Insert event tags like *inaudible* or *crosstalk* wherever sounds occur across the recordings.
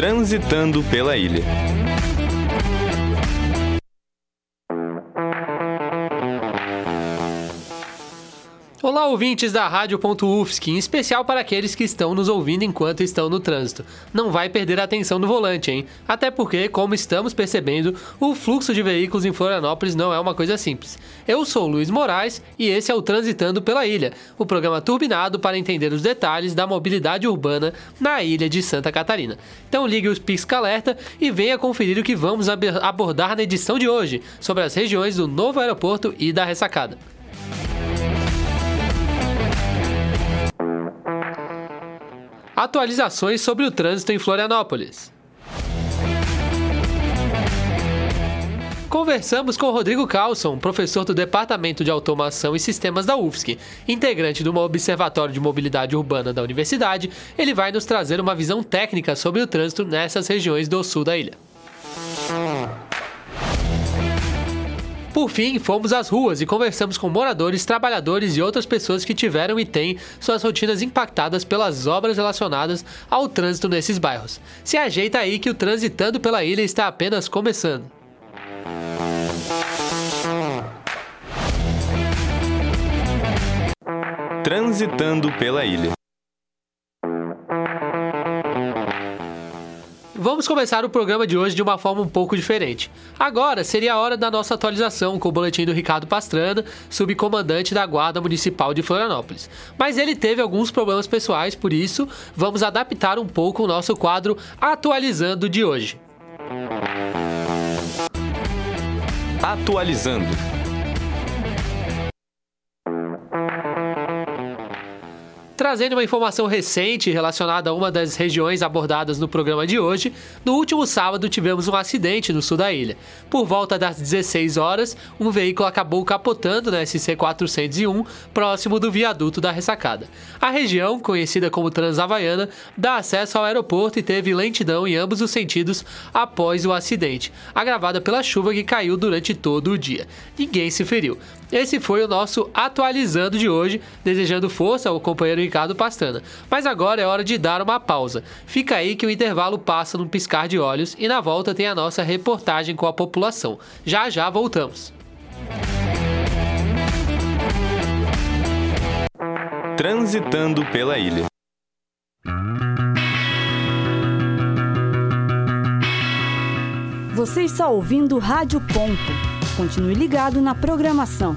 Transitando pela ilha. Ouvintes da Rádio.UFSC, em especial para aqueles que estão nos ouvindo enquanto estão no trânsito. Não vai perder a atenção no volante, hein? Até porque, como estamos percebendo, o fluxo de veículos em Florianópolis não é uma coisa simples. Eu sou Luiz Moraes e esse é o Transitando pela Ilha, o programa turbinado para entender os detalhes da mobilidade urbana na ilha de Santa Catarina. Então ligue os pisca alerta e venha conferir o que vamos abordar na edição de hoje sobre as regiões do novo aeroporto e da ressacada. Atualizações sobre o trânsito em Florianópolis. Conversamos com Rodrigo Carlson, professor do Departamento de Automação e Sistemas da UFSC, integrante do Observatório de Mobilidade Urbana da Universidade. Ele vai nos trazer uma visão técnica sobre o trânsito nessas regiões do sul da ilha. Por fim, fomos às ruas e conversamos com moradores, trabalhadores e outras pessoas que tiveram e têm suas rotinas impactadas pelas obras relacionadas ao trânsito nesses bairros. Se ajeita aí que o Transitando pela Ilha está apenas começando. Transitando pela Ilha. Vamos começar o programa de hoje de uma forma um pouco diferente. Agora seria a hora da nossa atualização com o boletim do Ricardo Pastrana, subcomandante da Guarda Municipal de Florianópolis. Mas ele teve alguns problemas pessoais, por isso vamos adaptar um pouco o nosso quadro Atualizando de hoje. Atualizando. Trazendo uma informação recente relacionada a uma das regiões abordadas no programa de hoje, no último sábado tivemos um acidente no sul da ilha. Por volta das 16 horas, um veículo acabou capotando na SC 401, próximo do viaduto da ressacada. A região, conhecida como Transavaiana, dá acesso ao aeroporto e teve lentidão em ambos os sentidos após o acidente, agravada pela chuva que caiu durante todo o dia. Ninguém se feriu. Esse foi o nosso atualizando de hoje, desejando força ao companheiro Ricardo Pastana. Mas agora é hora de dar uma pausa. Fica aí que o intervalo passa num piscar de olhos e na volta tem a nossa reportagem com a população. Já já voltamos. Transitando pela ilha. Você está ouvindo Rádio Ponto. Continue ligado na programação.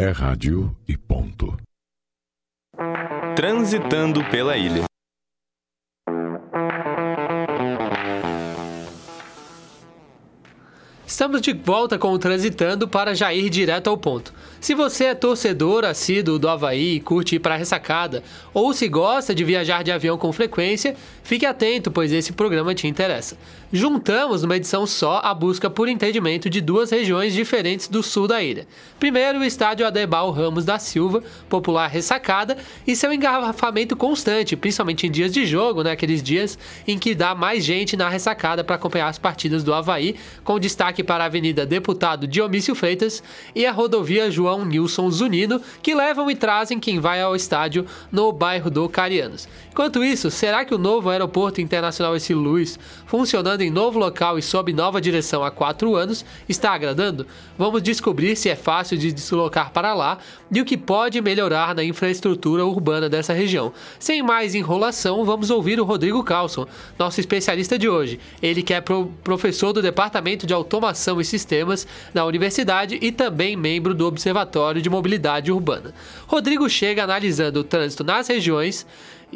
É rádio e ponto. Transitando pela ilha. Estamos de volta com o Transitando para já ir direto ao ponto. Se você é torcedor assíduo do Havaí e curte ir para a ressacada, ou se gosta de viajar de avião com frequência, fique atento, pois esse programa te interessa. Juntamos numa edição só a busca por entendimento de duas regiões diferentes do sul da ilha. Primeiro, o estádio Adebal Ramos da Silva, popular ressacada, e seu engarrafamento constante, principalmente em dias de jogo, né, aqueles dias em que dá mais gente na ressacada para acompanhar as partidas do Havaí, com destaque para a Avenida Deputado Dionísio Freitas e a rodovia João Nilson Zunino, que levam e trazem quem vai ao estádio no bairro do Carianos. Enquanto isso, será que o novo aeroporto internacional esse Luiz, funcionando em novo local e sob nova direção há quatro anos, está agradando? Vamos descobrir se é fácil de deslocar para lá e o que pode melhorar na infraestrutura urbana dessa região. Sem mais enrolação, vamos ouvir o Rodrigo Carlson, nosso especialista de hoje. Ele que é pro professor do Departamento de Automação e Sistemas da Universidade e também membro do Observatório de Mobilidade Urbana. Rodrigo chega analisando o trânsito nas regiões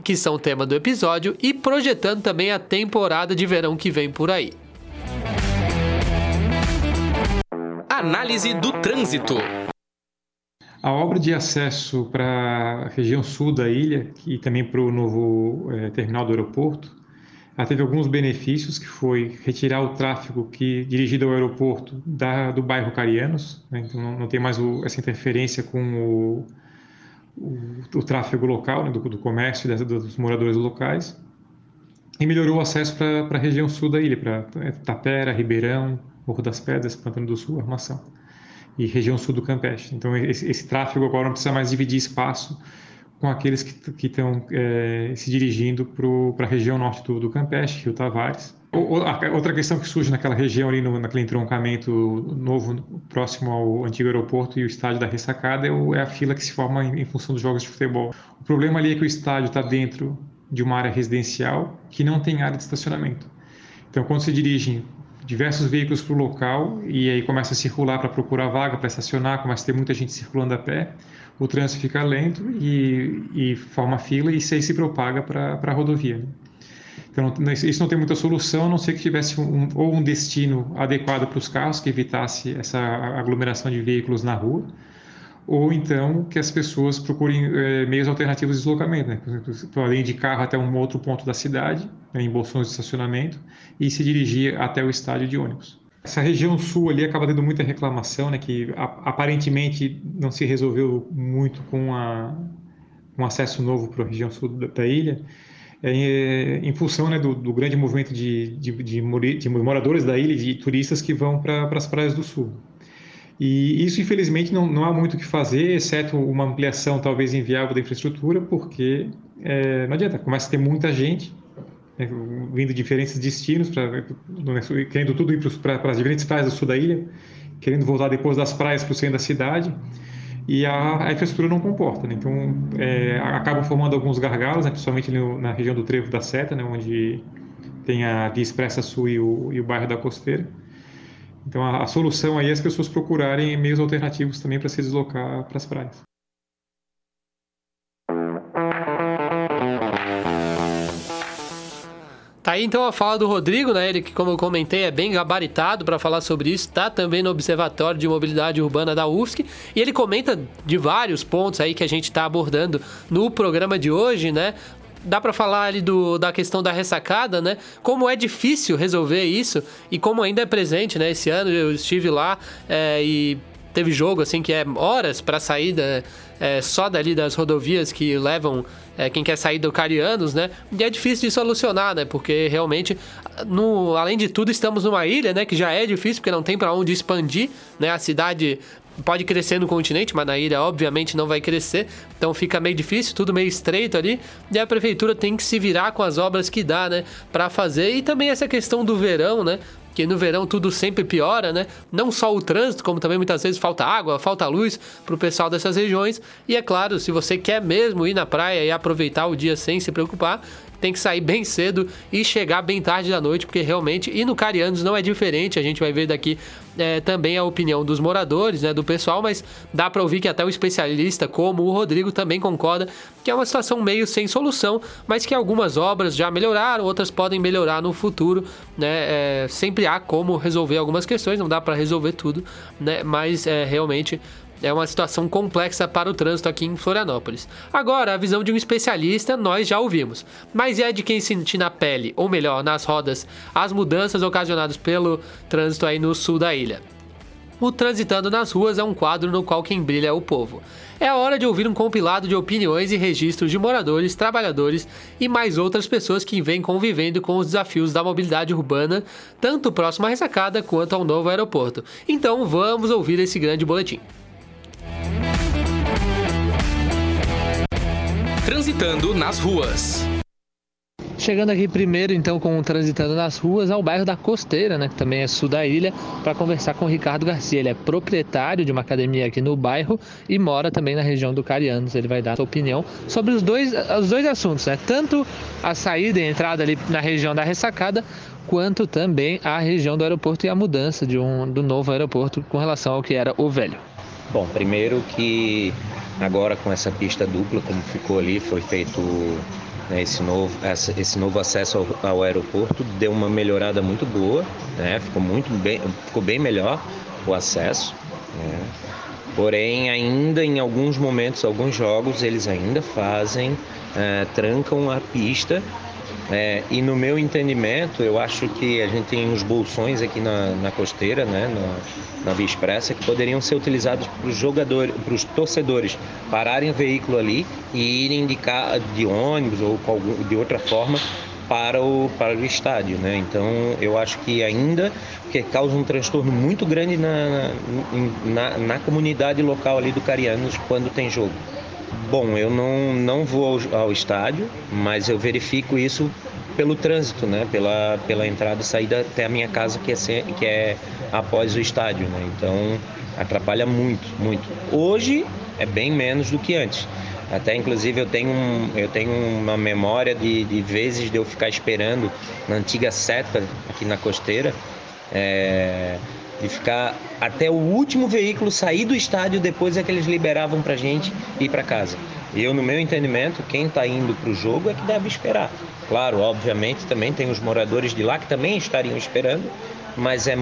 que são tema do episódio, e projetando também a temporada de verão que vem por aí. Análise do trânsito. A obra de acesso para a região sul da ilha e também para o novo é, terminal do aeroporto, ela teve alguns benefícios, que foi retirar o tráfego que dirigido ao aeroporto da, do bairro Carianos, né? então não, não, tem mais o, essa interferência com o, o, o tráfego local, né? do, do, comércio e dos moradores locais, e melhorou o acesso para a região sul da ilha, para Tapera, Ribeirão, Morro das Pedras, Pantano do Sul, Armação e região sul do Campeche. Então, esse, esse tráfego agora não precisa mais dividir espaço com aqueles que estão é, se dirigindo para a região norte do, do Campeche, Rio Tavares. Outra questão que surge naquela região ali, no, naquele entroncamento novo, próximo ao antigo aeroporto e o estádio da Ressacada, é, é a fila que se forma em, em, função dos jogos de futebol. O problema ali é que o estádio está dentro de uma área residencial que não tem área de estacionamento. Então, quando se dirigem diversos veículos para o local e aí começa a circular para procurar vaga, para estacionar, começa a ter muita gente circulando a pé, o trânsito fica lento e, e forma fila e isso aí se propaga para a rodovia. Né? Então, isso não tem muita solução, a não ser que tivesse um, ou um destino adequado para os carros, que evitasse essa aglomeração de veículos na rua, ou então que as pessoas procurem é, meios alternativos de deslocamento, né? Exemplo, além de carro até um outro ponto da cidade, né, em bolsões de estacionamento, e se dirigir até o estádio de ônibus. Essa região sul ali acaba tendo muita reclamação, né, que aparentemente não se resolveu muito com um acesso novo para a região sul da, da ilha, é, em função né, do, do, grande movimento de, de, de, de moradores da ilha, de turistas que vão para as praias do sul. E isso, infelizmente, não, não há muito o que fazer, exceto uma ampliação talvez inviável da infraestrutura, porque é, não adianta, começa a ter muita gente né, vindo de diferentes destinos, pra, querendo tudo ir para as diferentes praias do sul da ilha, querendo voltar depois das praias para o centro da cidade, e a, a infraestrutura não comporta. Né? Então, é, acabam formando alguns gargalos, né, principalmente no, na região do Trevo da Seta, né, onde tem a Via Expressa Sul e o, e o bairro da Costeira. Então a, a solução aí é as pessoas procurarem meios alternativos também para se deslocar para as praias. Tá aí então a fala do Rodrigo, né? Ele que, como eu comentei, é bem gabaritado para falar sobre isso. Tá também no Observatório de Mobilidade Urbana da UFSC. E ele comenta de vários pontos aí que a gente está abordando no programa de hoje, né? dá para falar ali do, da questão da ressacada, né? Como é difícil resolver isso e como ainda é presente, né? Esse ano eu estive lá é, e teve jogo assim que é horas para saída é, só dali das rodovias que levam é, quem quer sair do Carianos, né? E é difícil de solucionar, né? Porque realmente, no, além de tudo, estamos numa ilha, né? Que já é difícil porque não tem para onde expandir, né? A cidade pode crescer no continente, mas na ilha obviamente não vai crescer, então fica meio difícil, tudo meio estreito ali, e a prefeitura tem que se virar com as obras que dá, né, para fazer. E também essa questão do verão, né? Que no verão tudo sempre piora, né? Não só o trânsito, como também muitas vezes falta água, falta luz para o pessoal dessas regiões. E é claro, se você quer mesmo ir na praia e aproveitar o dia sem se preocupar, tem que sair bem cedo e chegar bem tarde da noite, porque realmente, e no Carianos não é diferente, a gente vai ver daqui é, também a opinião dos moradores, né, do pessoal, mas dá para ouvir que até o especialista, como o Rodrigo, também concorda que é uma situação meio sem solução, mas que algumas obras já melhoraram, outras podem melhorar no futuro, né, é, sempre há como resolver algumas questões, não dá para resolver tudo, né, mas é, realmente é uma situação complexa para o trânsito aqui em Florianópolis. Agora, a visão de um especialista nós já ouvimos, mas é de quem sentir na pele, ou melhor, nas rodas, as mudanças ocasionadas pelo trânsito aí no sul da ilha. O Transitando nas Ruas é um quadro no qual quem brilha é o povo. É hora de ouvir um compilado de opiniões e registros de moradores, trabalhadores e mais outras pessoas que vêm convivendo com os desafios da mobilidade urbana, tanto próximo à ressacada quanto ao novo aeroporto. Então vamos ouvir esse grande boletim. Transitando nas ruas. Chegando aqui primeiro, então, com o Transitando nas Ruas, ao bairro da Costeira, né, que também é sul da ilha, para conversar com o Ricardo Garcia. Ele é proprietário de uma academia aqui no bairro e mora também na região do Carianos. Ele vai dar a sua opinião sobre os dois, os dois assuntos, né? Tanto a saída e a entrada ali na região da ressacada, quanto também a região do aeroporto e a mudança de um, do novo aeroporto com relação ao que era o velho. Bom, primeiro que agora com essa pista dupla, como ficou ali, foi feito né, esse, novo, esse novo acesso ao, ao, aeroporto, deu uma melhorada muito boa, né, ficou, muito bem, ficou bem melhor o acesso. Né, Porém, ainda em alguns momentos, alguns jogos, eles ainda fazem, é, trancam a pista. É, e no meu entendimento, eu acho que a gente tem uns bolsões aqui na, na costeira, né, na, na Via Expressa, que poderiam ser utilizados para os jogadores, para os torcedores pararem o veículo ali e irem de, de ônibus ou de outra forma para o, para o estádio. Né? Então eu acho que ainda que causa um transtorno muito grande na, na, na comunidade local ali do Carianos quando tem jogo. Bom, eu não, não vou ao, ao, estádio, mas eu verifico isso pelo trânsito, né? Pela, pela entrada e saída até a minha casa, que é, que é após o estádio, né? Então atrapalha muito, muito. Hoje é bem menos do que antes. Até inclusive eu tenho, um, eu tenho uma memória de, de vezes de eu ficar esperando na antiga seta aqui na costeira. É, de ficar até o último veículo sair do estádio depois é que eles liberavam para gente ir para casa. Eu, no meu entendimento, quem está indo para o jogo é que deve esperar. Claro, obviamente, também tem os moradores de lá que também estariam esperando, mas é,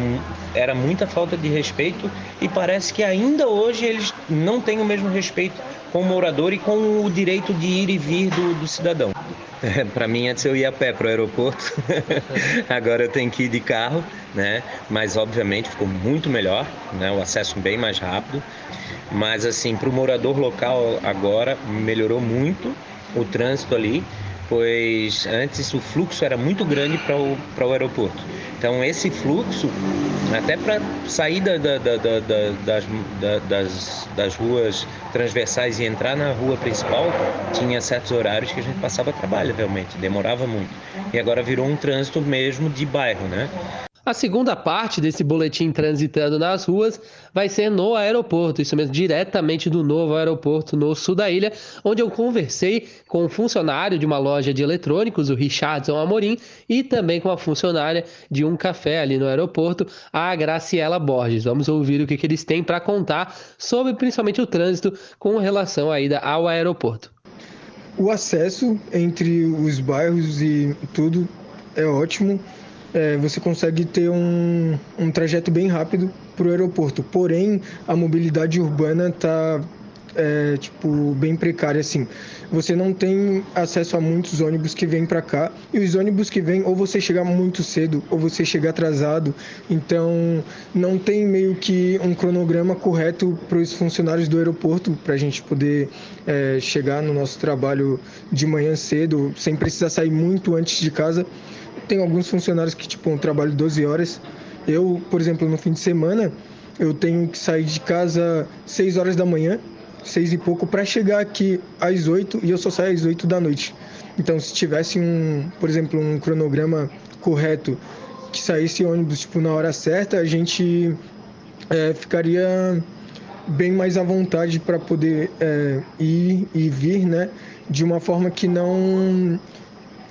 era muita falta de respeito e parece que ainda hoje eles não têm o mesmo respeito com o morador e com o direito de ir e vir do, do cidadão. *laughs* Para mim, antes eu ia a pé para o aeroporto, *laughs* agora eu tenho que ir de carro, né? Mas obviamente ficou muito melhor, né? O acesso bem mais rápido. Mas assim, para o morador local agora melhorou muito o trânsito ali pois antes o fluxo era muito grande para o, o aeroporto. Então esse fluxo, até para sair da, da, da, das, das, das ruas transversais e entrar na rua principal, tinha certos horários que a gente passava trabalho realmente, demorava muito. E agora virou um trânsito mesmo de bairro, né? A segunda parte desse boletim transitando nas ruas vai ser no aeroporto, isso mesmo, diretamente do novo aeroporto no sul da ilha, onde eu conversei com um funcionário de uma loja de eletrônicos, o Richardson Amorim, e também com a funcionária de um café ali no aeroporto, a Graciela Borges. Vamos ouvir o que, que eles têm para contar sobre principalmente o trânsito com relação à ida ao aeroporto. O acesso entre os bairros e tudo é ótimo é, você consegue ter um, um trajeto bem rápido para o aeroporto. Porém, a mobilidade urbana está é, tipo bem precária assim. Você não tem acesso a muitos ônibus que vêm para cá e os ônibus que vêm ou você chega muito cedo ou você chega atrasado. Então não tem meio que um cronograma correto para os funcionários do aeroporto para a gente poder é, chegar no nosso trabalho de manhã cedo sem precisar sair muito antes de casa tem alguns funcionários que, tipo, um trabalho 12 horas. Eu, por exemplo, no fim de semana, eu tenho que sair de casa 6 horas da manhã, 6 e pouco, para chegar aqui às 8 e eu só saio às 8 da noite. Então, se tivesse um, por exemplo, um cronograma correto que saísse ônibus tipo na hora certa, a gente é, ficaria bem mais à vontade para poder é, ir e vir, né? De uma forma que não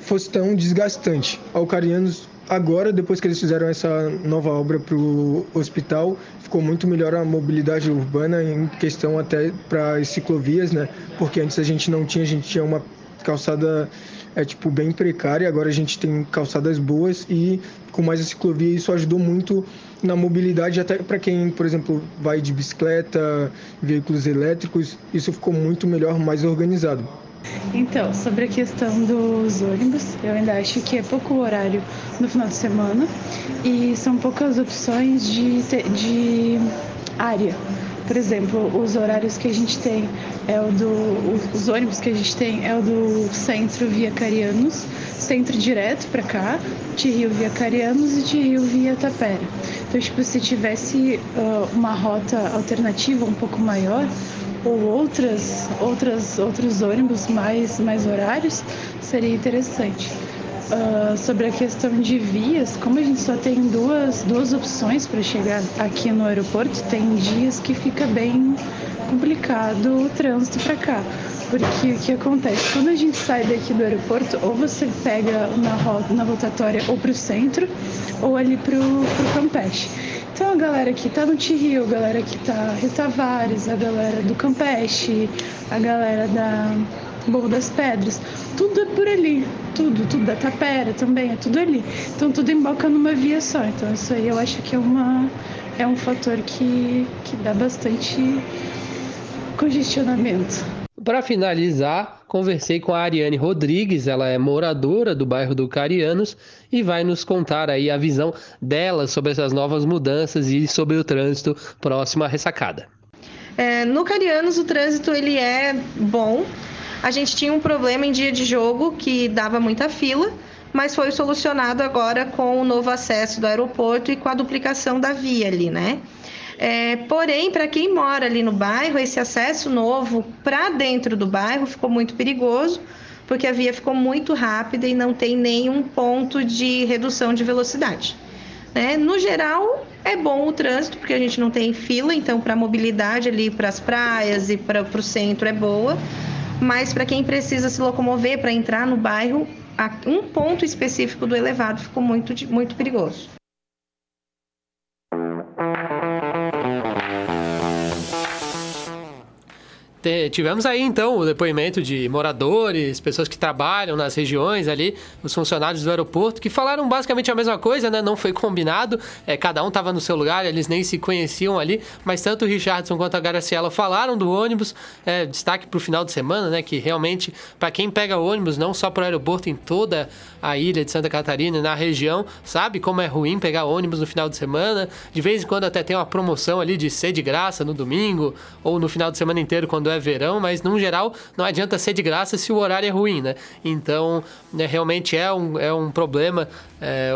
fosse tão desgastante. Alcarianos agora, depois que eles fizeram essa nova obra para o hospital, ficou muito melhor a mobilidade urbana em questão até para as ciclovias, né? Porque antes a gente não tinha, a gente tinha uma calçada é tipo bem precária, agora a gente tem calçadas boas e com mais a ciclovia isso ajudou muito na mobilidade até para quem, por exemplo, vai de bicicleta, veículos elétricos, isso ficou muito melhor, mais organizado. Então, sobre a questão dos ônibus, eu ainda acho que é pouco horário no final de semana e são poucas opções de, de área. Por exemplo, os horários que a gente tem é o do. Os ônibus que a gente tem é o do centro via Carianos, centro direto para cá, de Rio via Carianos e de Rio via Tapera. Então, tipo, se tivesse uh, uma rota alternativa um pouco maior, ou outras, outras, outros ônibus mais, mais horários, seria interessante. Uh, sobre a questão de vias, como a gente só tem duas, duas opções para chegar aqui no aeroporto, tem dias que fica bem complicado o trânsito para cá. Porque o que acontece? Quando a gente sai daqui do aeroporto, ou você pega na, rota, na rotatória ou para o centro, ou ali para o Campeche. Então a galera que tá no Tiril, a galera que tá Rio Tavares, a galera do Campeche, a galera da Morro das Pedras, tudo é por ali, tudo, tudo da Tapera também, é tudo ali. Então tudo emboca numa via só. Então isso aí eu acho que é uma é um fator que, que dá bastante congestionamento. Para finalizar, conversei com a Ariane Rodrigues, ela é moradora do bairro do Carianos e vai nos contar aí a visão dela sobre essas novas mudanças e sobre o trânsito próximo à ressacada. É, no Carianos o trânsito ele é bom. A gente tinha um problema em dia de jogo que dava muita fila, mas foi solucionado agora com o novo acesso do aeroporto e com a duplicação da via ali, né? É, porém, para quem mora ali no bairro, esse acesso novo para dentro do bairro ficou muito perigoso, porque a via ficou muito rápida e não tem nenhum ponto de redução de velocidade. Né? No geral, é bom o trânsito, porque a gente não tem fila, então para a mobilidade ali para as praias e para o centro é boa, mas para quem precisa se locomover para entrar no bairro, um ponto específico do elevado ficou muito, muito perigoso. Tivemos aí então o depoimento de moradores, pessoas que trabalham nas regiões ali, os funcionários do aeroporto, que falaram basicamente a mesma coisa, né? Não foi combinado, é, cada um estava no seu lugar, eles nem se conheciam ali, mas tanto o Richardson quanto a Graciela falaram do ônibus, é, destaque para o final de semana, né? Que realmente, para quem pega ônibus, não só para o aeroporto, em toda a ilha de Santa Catarina na região, sabe como é ruim pegar ônibus no final de semana. De vez em quando até tem uma promoção ali de ser de graça no domingo ou no final de semana inteiro quando é verão, mas no geral não adianta ser de graça se o horário é ruim, né? Então, né, realmente é um, é um problema é,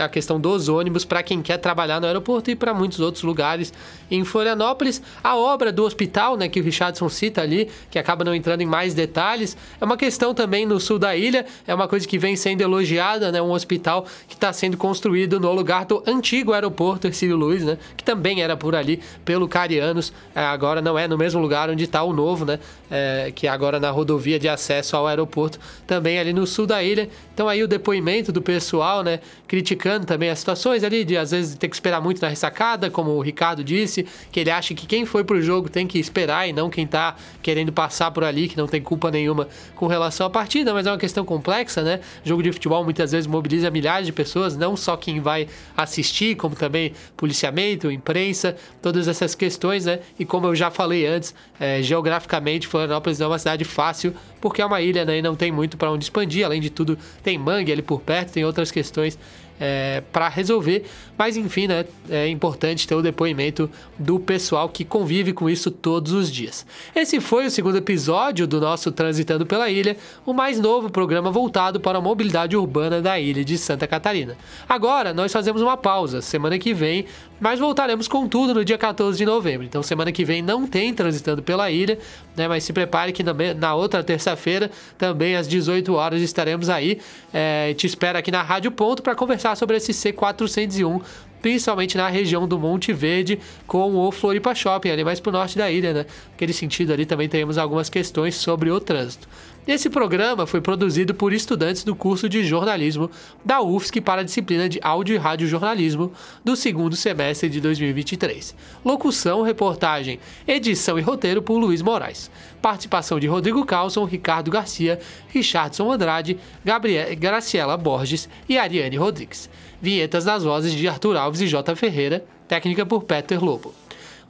a, a, questão dos ônibus para quem quer trabalhar no aeroporto e para muitos outros lugares em Florianópolis. A obra do hospital, né, que o Richardson cita ali, que acaba não entrando em mais detalhes, é uma questão também no sul da ilha, é uma coisa que vem sendo elogiada, né, um hospital que está sendo construído no lugar do antigo aeroporto Ercílio Luz, né, que também era por ali, pelo Carianos, é, agora não é no mesmo lugar onde está o novo, né, é, que é agora na rodovia de acesso ao aeroporto, também ali no sul da ilha. Então aí o depoimento do pessoal, né, criticando também as situações ali de às vezes ter que esperar muito na ressacada, como o Ricardo disse, que ele acha que quem foi pro jogo tem que esperar e não quem tá querendo passar por ali, que não tem culpa nenhuma com relação à partida, mas é uma questão complexa, né? Jogo de futebol muitas vezes mobiliza milhares de pessoas, não só quem vai assistir, como também policiamento, imprensa, todas essas questões, né? E como eu já falei antes, é, geograficamente Florianópolis é uma cidade fácil, porque é uma ilha, né? E não tem muito para onde expandir, além de tudo tem mangue ali por perto, tem outras questões é, para resolver. Mas enfim, né, é importante ter o depoimento do pessoal que convive com isso todos os dias. Esse foi o segundo episódio do nosso Transitando pela Ilha, o mais novo programa voltado para a mobilidade urbana da ilha de Santa Catarina. Agora nós fazemos uma pausa. Semana que vem mas voltaremos com tudo no dia 14 de novembro. Então, semana que vem não tem transitando pela ilha, né? Mas se prepare que na, outra terça-feira, também às 18 horas, estaremos aí. É, te espero aqui na Rádio Ponto para conversar sobre esse C401 principalmente na região do Monte Verde, com o Floripa Shopping, ali mais para o norte da ilha, né? Naquele sentido ali também temos algumas questões sobre o trânsito. Esse programa foi produzido por estudantes do curso de jornalismo da UFSC para a disciplina de áudio e rádio jornalismo do segundo semestre de 2023. Locução, reportagem, edição e roteiro por Luiz Moraes. Participação de Rodrigo Carlson, Ricardo Garcia, Richardson Andrade, Gabriel, Graciela Borges e Ariane Rodrigues. Vinhetas nas vozes de Arthur Alves e J. Ferreira, técnica por Peter Lobo.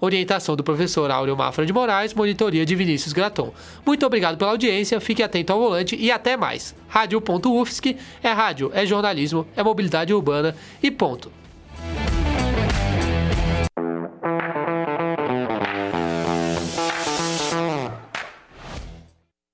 Orientação do professor Áureo Mafra de Moraes, monitoria de Vinícius Graton. Muito obrigado pela audiência, fique atento ao volante e até mais. Rádio.UFSC é rádio, é jornalismo, é mobilidade urbana e ponto.